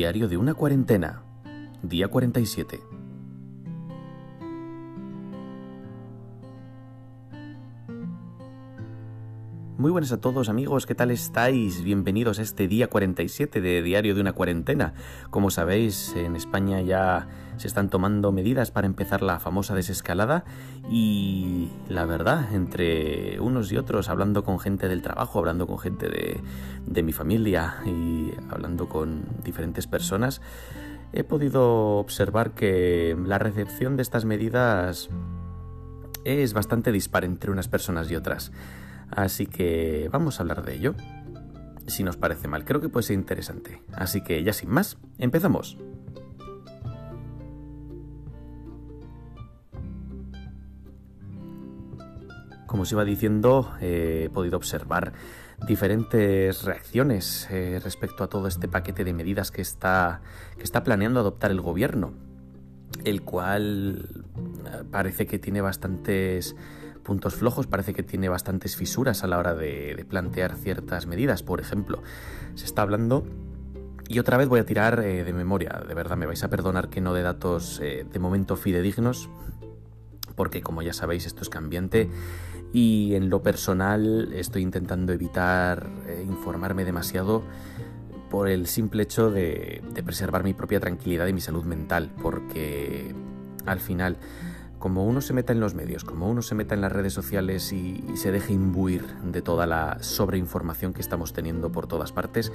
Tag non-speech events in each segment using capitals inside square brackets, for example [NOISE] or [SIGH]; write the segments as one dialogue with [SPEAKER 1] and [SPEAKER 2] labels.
[SPEAKER 1] Diario de una cuarentena. Día 47. Muy buenas a todos amigos, ¿qué tal estáis? Bienvenidos a este día 47 de Diario de una cuarentena. Como sabéis, en España ya se están tomando medidas para empezar la famosa desescalada y la verdad, entre unos y otros, hablando con gente del trabajo, hablando con gente de, mi familia y hablando con diferentes personas, he podido observar que la recepción de estas medidas es bastante dispar entre unas personas y otras. Así que vamos a hablar de ello. Si nos parece mal, creo que puede ser interesante. Así que ya sin más, empezamos. Como os iba diciendo, he podido observar diferentes reacciones eh, respecto a todo este paquete de medidas que está, que está planeando adoptar el gobierno, el cual eh, parece que tiene bastantes puntos flojos, parece que tiene bastantes fisuras a la hora de, plantear ciertas medidas. Por ejemplo, se está hablando y otra vez voy a tirar eh, de memoria, de verdad me vais a perdonar que no de datos eh, de momento fidedignos, porque como ya sabéis esto es cambiante y en lo personal estoy intentando evitar eh, informarme demasiado por el simple hecho de preservar mi propia tranquilidad y mi salud mental, porque al final como uno se meta en los medios, como uno se meta en las redes sociales y, se deje imbuir de toda la sobreinformación que estamos teniendo por todas partes,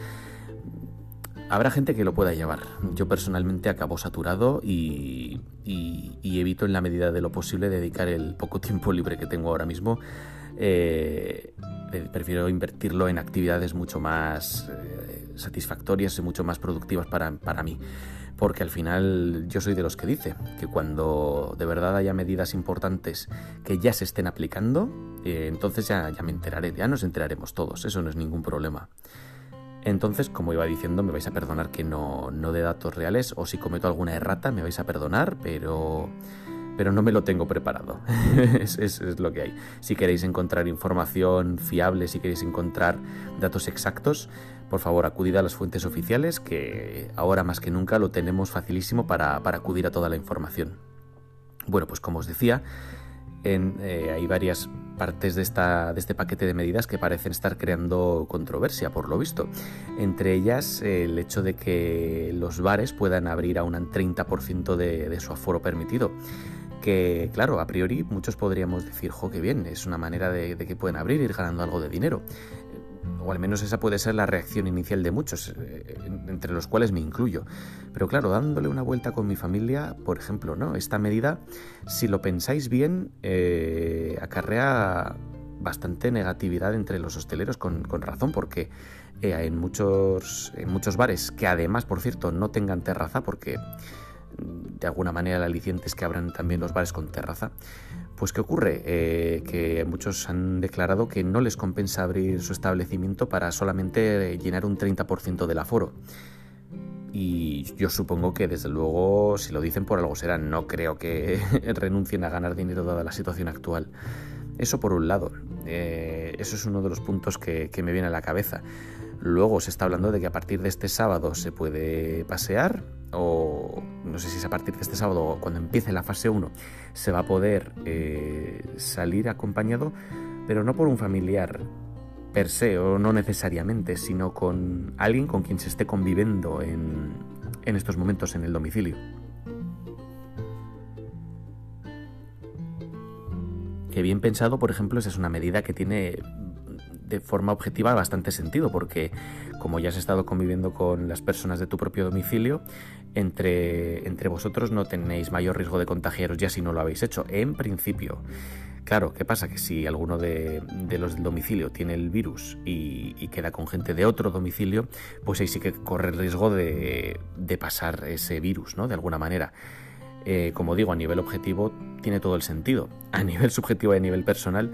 [SPEAKER 1] habrá gente que lo pueda llevar. Yo personalmente acabo saturado y, evito en la medida de lo posible dedicar el poco [LAUGHS] tiempo libre que tengo ahora mismo. Eh, eh, prefiero invertirlo en actividades mucho más eh, satisfactorias y mucho más productivas para, para mí porque al final yo soy de los que dice que cuando de verdad haya medidas importantes que ya se estén aplicando, eh, entonces ya, me enteraré, ya nos enteraremos todos, eso no es ningún problema. Entonces, como iba diciendo, me vais a perdonar que no, no dé datos reales o si cometo alguna errata me vais a perdonar, pero pero no me lo tengo preparado. [LAUGHS] es, es, lo que hay. Si queréis encontrar información fiable, si queréis encontrar datos exactos, por favor acudid a las fuentes oficiales, que ahora más que nunca lo tenemos facilísimo para, acudir a toda la información. Bueno, pues como os decía, en, eh, hay varias partes de, esta, de este paquete de medidas que parecen estar creando controversia, por lo visto. Entre ellas, el hecho de que los bares puedan abrir a un 30% de, de su aforo permitido que, claro, a priori muchos podríamos decir, jo, qué bien, es una manera de, que pueden abrir, ir ganando algo de dinero. O al menos esa puede ser la reacción inicial de muchos, eh, entre los cuales me incluyo. Pero claro, dándole una vuelta con mi familia, por ejemplo, ¿no? Esta medida, si lo pensáis bien, eh, acarrea bastante negatividad entre los hosteleros con, razón, porque eh, en, muchos, en muchos bares, que además, por cierto, no tengan terraza, porque de alguna manera el aliciente es que abran también los bares con terraza. Pues ¿qué ocurre? Eh, que muchos han declarado que no les compensa abrir su establecimiento para solamente llenar un 30% del aforo. Y yo supongo que desde luego si lo dicen por algo será, no creo que [LAUGHS] renuncien a ganar dinero dada la situación actual. Eso por un lado, eh, eso es uno de los puntos que, me viene a la cabeza. Luego se está hablando de que a partir de este sábado se puede pasear, o no sé si es a partir de este sábado cuando empiece la fase 1, se va a poder eh, salir acompañado, pero no por un familiar per se o no necesariamente, sino con alguien con quien se esté conviviendo en, en estos momentos en el domicilio. Que bien pensado, por ejemplo, esa es una medida que tiene de forma objetiva bastante sentido, porque como ya has estado conviviendo con las personas de tu propio domicilio, entre, entre vosotros no tenéis mayor riesgo de contagiaros ya si no lo habéis hecho, en principio. Claro, ¿qué pasa? Que si alguno de, los del domicilio tiene el virus y, queda con gente de otro domicilio, pues ahí sí que corre el riesgo de, pasar ese virus, ¿no? De alguna manera. Eh, como digo, a nivel objetivo tiene todo el sentido. A nivel subjetivo y a nivel personal,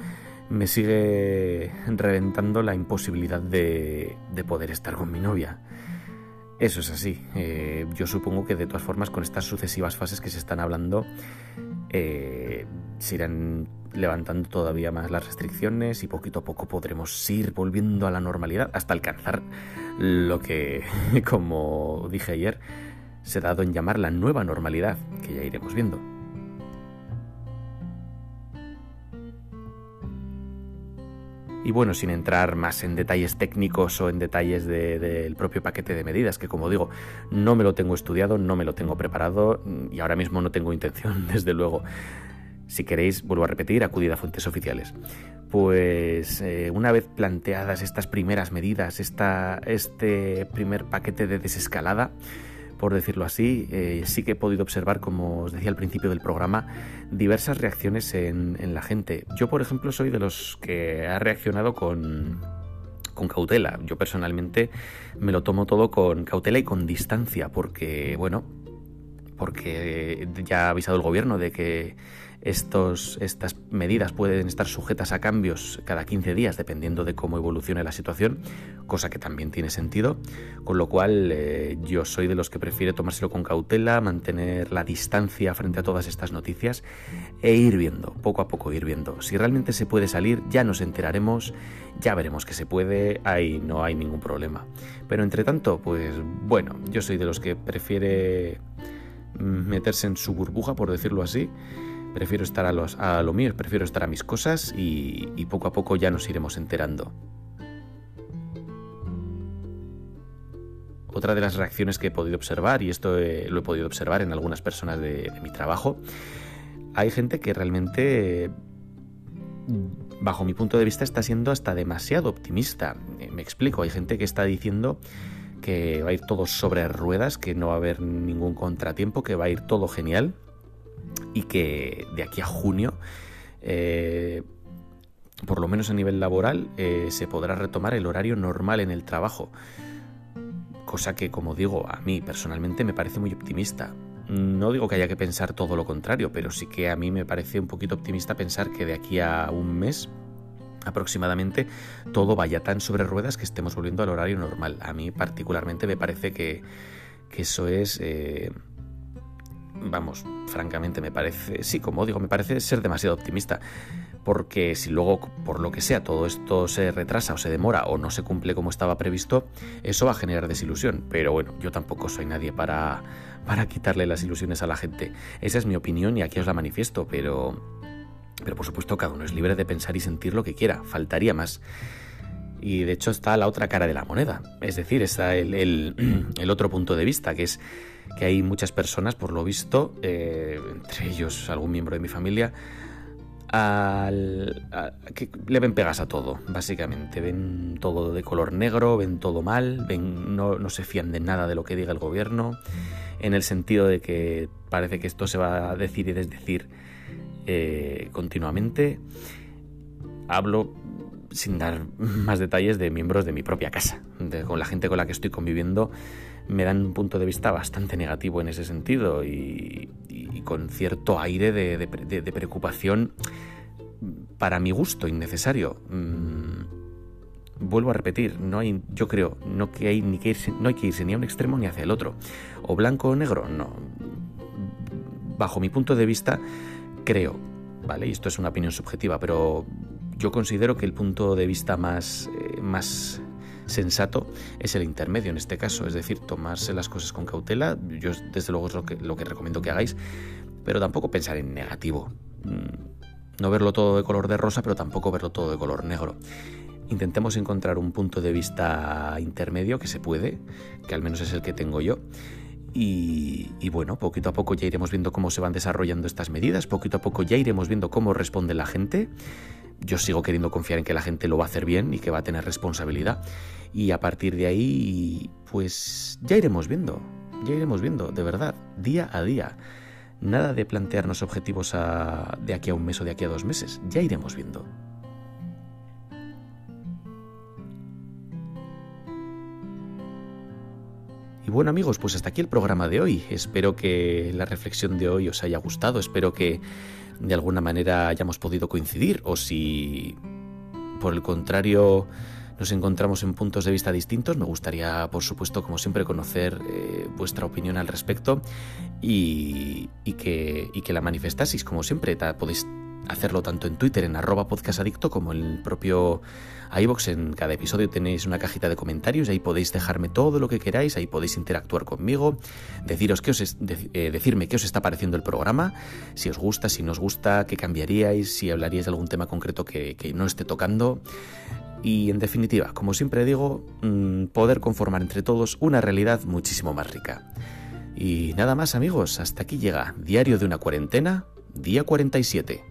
[SPEAKER 1] me sigue reventando la imposibilidad de, poder estar con mi novia. Eso es así. Eh, yo supongo que de todas formas con estas sucesivas fases que se están hablando eh, se irán levantando todavía más las restricciones y poquito a poco podremos ir volviendo a la normalidad hasta alcanzar lo que, [LAUGHS] como dije ayer, se ha dado en llamar la nueva normalidad, que ya iremos viendo. Y bueno, sin entrar más en detalles técnicos o en detalles del propio paquete de medidas, que como digo, no me lo tengo estudiado, no me lo tengo preparado y ahora mismo no tengo intención, [LAUGHS] desde luego. Si queréis, vuelvo a repetir, acudid a fuentes oficiales. Pues eh, una vez planteadas estas primeras medidas, esta, este primer paquete de desescalada, por decirlo así, eh, sí que he podido observar, como os decía al principio del programa, diversas reacciones en, la gente. Yo, por ejemplo, soy de los que ha reaccionado con, con cautela. Yo personalmente me lo tomo todo con cautela y con distancia, porque, bueno, porque ya ha avisado el gobierno de que estos, estas medidas pueden estar sujetas a cambios cada 15 días dependiendo de cómo evolucione la situación, cosa que también tiene sentido, con lo cual eh, yo soy de los que prefiere tomárselo con cautela, mantener la distancia frente a todas estas noticias e ir viendo, poco a poco ir viendo. Si realmente se puede salir, ya nos enteraremos, ya veremos que se puede, ahí no hay ningún problema. Pero entre tanto, pues bueno, yo soy de los que prefiere meterse en su burbuja, por decirlo así, Prefiero estar a, los, a lo mío, prefiero estar a mis cosas y, poco a poco ya nos iremos enterando. Otra de las reacciones que he podido observar, y esto eh, lo he podido observar en algunas personas de, mi trabajo, hay gente que realmente, bajo mi punto de vista, está siendo hasta demasiado optimista. Eh, me explico, hay gente que está diciendo que va a ir todo sobre ruedas, que no va a haber ningún contratiempo, que va a ir todo genial y que de aquí a junio, eh, por lo menos a nivel laboral, eh, se podrá retomar el horario normal en el trabajo. Cosa que, como digo, a mí personalmente me parece muy optimista. No digo que haya que pensar todo lo contrario, pero sí que a mí me parece un poquito optimista pensar que de aquí a un mes aproximadamente todo vaya tan sobre ruedas que estemos volviendo al horario normal. A mí particularmente me parece que, eso es... Eh, vamos, francamente me parece, sí, como digo, me parece ser demasiado optimista. Porque si luego, por lo que sea, todo esto se retrasa o se demora o no se cumple como estaba previsto, eso va a generar desilusión. Pero bueno, yo tampoco soy nadie para, para quitarle las ilusiones a la gente. Esa es mi opinión y aquí os la manifiesto, pero, pero por supuesto cada uno es libre de pensar y sentir lo que quiera, faltaría más. Y de hecho está la otra cara de la moneda, es decir, está el, el [CLEARS THROAT] otro punto de vista, que es que hay muchas personas, por lo visto, eh, entre ellos algún miembro de mi familia, al, que le ven pegas a todo, básicamente. Ven todo de color negro, ven todo mal, ven, no, no, se fían de nada de lo que diga el gobierno, en el sentido de que parece que esto se va a decir y desdecir eh, continuamente. Hablo sin dar [LAUGHS] más detalles de miembros de mi propia casa, con la gente con la que estoy conviviendo me dan un punto de vista bastante negativo en ese sentido y, con cierto aire de, preocupación para mi gusto innecesario. Mm, vuelvo a repetir, no hay, yo creo, no, que hay, ni que irse, no hay que irse ni a un extremo ni hacia el otro. O blanco o negro, no. Bajo mi punto de vista, creo, ¿vale? Y esto es una opinión subjetiva, pero yo considero que el punto de vista más, eh, más sensato es el intermedio en este caso, es decir, tomarse las cosas con cautela, yo desde luego es lo que, lo que recomiendo que hagáis, pero tampoco pensar en negativo, mm, no verlo todo de color de rosa, pero tampoco verlo todo de color negro. Intentemos encontrar un punto de vista intermedio que se puede, que al menos es el que tengo yo. Y, bueno, poquito a poco ya iremos viendo cómo se van desarrollando estas medidas, poquito a poco ya iremos viendo cómo responde la gente yo sigo queriendo confiar en que la gente lo va a hacer bien y que va a tener responsabilidad. Y a partir de ahí, pues ya iremos viendo, ya iremos viendo, de verdad, día a día. Nada de plantearnos objetivos de aquí a un mes o de aquí a dos meses, ya iremos viendo. Y bueno amigos, pues hasta aquí el programa de hoy. Espero que la reflexión de hoy os haya gustado, espero que de alguna manera hayamos podido coincidir o si por el contrario nos encontramos en puntos de vista distintos, me gustaría por supuesto como siempre conocer eh, vuestra opinión al respecto y, que, y que la manifestaseis como siempre. podéis hacerlo tanto en Twitter, en arroba podcastadicto, como en el propio iBox. En cada episodio tenéis una cajita de comentarios, ahí podéis dejarme todo lo que queráis, ahí podéis interactuar conmigo, deciros qué os eh, decirme qué os está pareciendo el programa, si os gusta, si no os gusta, qué cambiaríais, si hablaríais de algún tema concreto que, que no esté tocando. Y en definitiva, como siempre digo, mm, poder conformar entre todos una realidad muchísimo más rica. Y nada más amigos, hasta aquí llega Diario de una cuarentena, día 47.